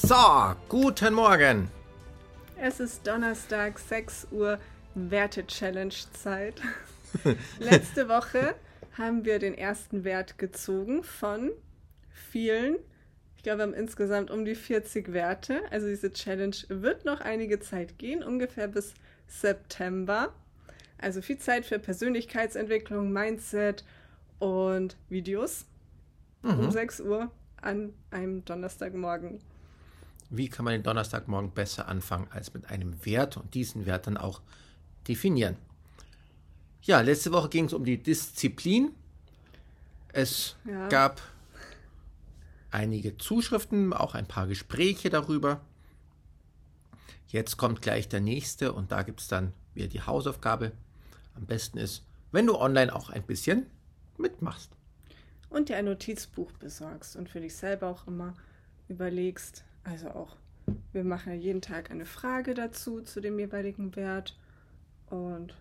So, guten Morgen. Es ist Donnerstag, 6 Uhr, Werte-Challenge-Zeit. Letzte Woche haben wir den ersten Wert gezogen von vielen. Ich glaube, wir haben insgesamt um die 40 Werte. Also diese Challenge wird noch einige Zeit gehen, ungefähr bis September. Also viel Zeit für Persönlichkeitsentwicklung, Mindset und Videos mhm. um 6 Uhr an einem Donnerstagmorgen. Wie kann man den Donnerstagmorgen besser anfangen als mit einem Wert und diesen Wert dann auch definieren? Ja, letzte Woche ging es um die Disziplin. Es ja. gab einige Zuschriften, auch ein paar Gespräche darüber. Jetzt kommt gleich der nächste und da gibt es dann wieder die Hausaufgabe. Am besten ist, wenn du online auch ein bisschen mitmachst. Und dir ein Notizbuch besorgst und für dich selber auch immer überlegst, also auch, wir machen ja jeden Tag eine Frage dazu, zu dem jeweiligen Wert. Und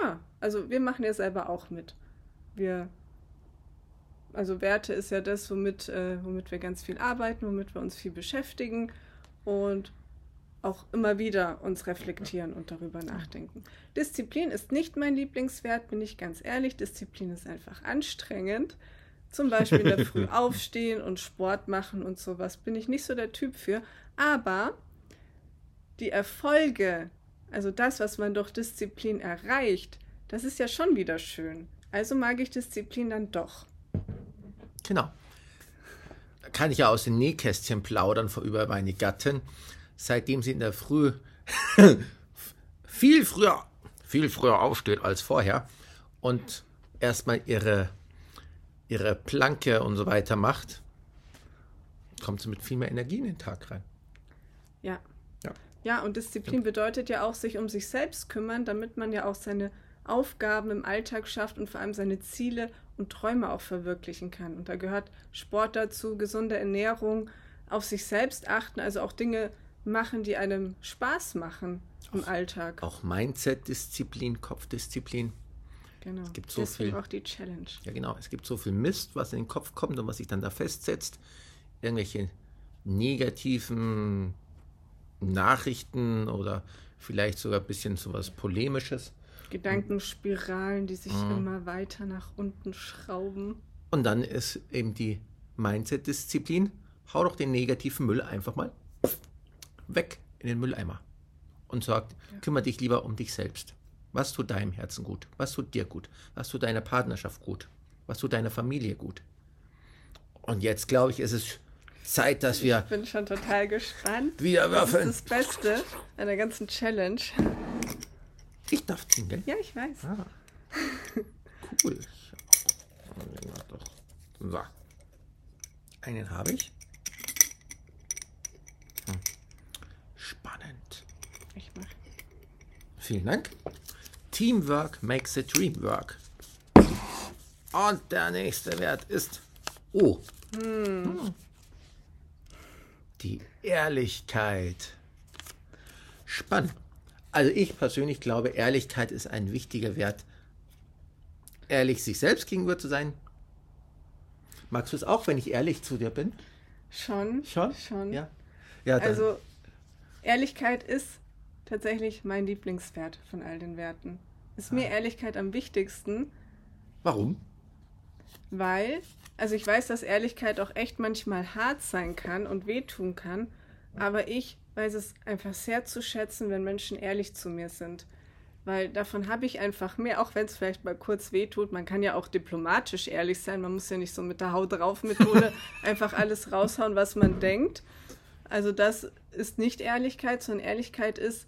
ja, also wir machen ja selber auch mit. Wir, also Werte ist ja das, womit, äh, womit wir ganz viel arbeiten, womit wir uns viel beschäftigen und auch immer wieder uns reflektieren und darüber nachdenken. Disziplin ist nicht mein Lieblingswert, bin ich ganz ehrlich. Disziplin ist einfach anstrengend. Zum Beispiel in der Früh aufstehen und Sport machen und sowas bin ich nicht so der Typ für. Aber die Erfolge, also das, was man durch Disziplin erreicht, das ist ja schon wieder schön. Also mag ich Disziplin dann doch. Genau. Da kann ich ja aus den Nähkästchen plaudern über meine Gattin. Seitdem sie in der Früh viel früher, viel früher aufsteht als vorher und erstmal ihre ihre Planke und so weiter macht, kommt sie mit viel mehr Energie in den Tag rein. Ja. Ja, ja und Disziplin ja. bedeutet ja auch, sich um sich selbst kümmern, damit man ja auch seine Aufgaben im Alltag schafft und vor allem seine Ziele und Träume auch verwirklichen kann. Und da gehört Sport dazu, gesunde Ernährung, auf sich selbst achten, also auch Dinge machen, die einem Spaß machen im auch, Alltag. Auch Mindset-Disziplin, Kopfdisziplin. Genau. Es gibt so Deswegen viel. auch die Challenge. Ja, genau. Es gibt so viel Mist, was in den Kopf kommt und was sich dann da festsetzt. Irgendwelche negativen Nachrichten oder vielleicht sogar ein bisschen so was Polemisches. Gedankenspiralen, die sich mhm. immer weiter nach unten schrauben. Und dann ist eben die Mindset-Disziplin, hau doch den negativen Müll einfach mal weg in den Mülleimer und sagt, ja. kümmere dich lieber um dich selbst. Was tut deinem Herzen gut? Was tut dir gut? Was tut deiner Partnerschaft gut? Was tut deiner Familie gut? Und jetzt, glaube ich, ist es Zeit, dass wir. Ich bin schon total gespannt. Wieder würfeln. Das ist das Beste an der ganzen Challenge. Ich darf ziehen, gell? Ja, ich weiß. Ah. Cool. So. Einen habe ich. Hm. Spannend. Ich mache. Vielen Dank. Teamwork makes the dream work. Und der nächste Wert ist O. Hm. Die Ehrlichkeit. Spannend. Also ich persönlich glaube, Ehrlichkeit ist ein wichtiger Wert. Ehrlich sich selbst gegenüber zu sein. Magst du es auch, wenn ich ehrlich zu dir bin? Schon. Schon? Schon. Ja. ja also Ehrlichkeit ist tatsächlich mein Lieblingswert von all den Werten ist mir Ehrlichkeit am wichtigsten. Warum? Weil, also ich weiß, dass Ehrlichkeit auch echt manchmal hart sein kann und wehtun kann, aber ich weiß es einfach sehr zu schätzen, wenn Menschen ehrlich zu mir sind. Weil davon habe ich einfach mehr, auch wenn es vielleicht mal kurz wehtut. Man kann ja auch diplomatisch ehrlich sein. Man muss ja nicht so mit der Haut drauf Methode einfach alles raushauen, was man denkt. Also das ist nicht Ehrlichkeit, sondern Ehrlichkeit ist,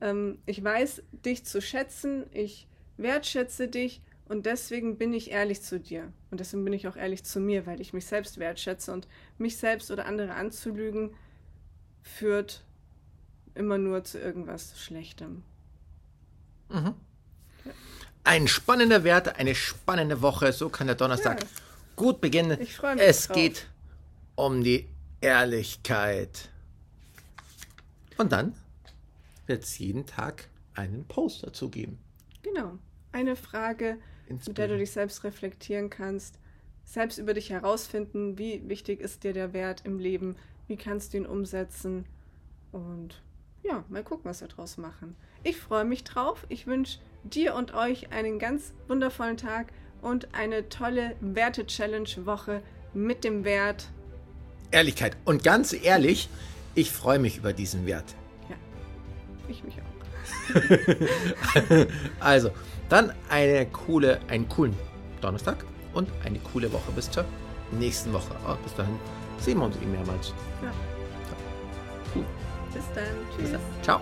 ähm, ich weiß dich zu schätzen, ich wertschätze dich und deswegen bin ich ehrlich zu dir. Und deswegen bin ich auch ehrlich zu mir, weil ich mich selbst wertschätze und mich selbst oder andere anzulügen führt immer nur zu irgendwas Schlechtem. Mhm. Ein spannender Wert, eine spannende Woche. So kann der Donnerstag ja. gut beginnen. Ich freue mich. Es drauf. geht um die Ehrlichkeit. Und dann wird es jeden Tag einen Post dazu geben. Genau. Eine Frage, mit der du dich selbst reflektieren kannst, selbst über dich herausfinden, wie wichtig ist dir der Wert im Leben, wie kannst du ihn umsetzen und ja, mal gucken, was wir draus machen. Ich freue mich drauf. Ich wünsche dir und euch einen ganz wundervollen Tag und eine tolle Werte-Challenge-Woche mit dem Wert Ehrlichkeit. Und ganz ehrlich, ich freue mich über diesen Wert. Ja, ich mich auch. also, dann eine coole, einen coolen Donnerstag und eine coole Woche bis zur nächsten Woche. Aber bis dahin sehen wir uns eh mehrmals. Ja. Cool. Bis dann. Tschüss. Bis dann. Ciao.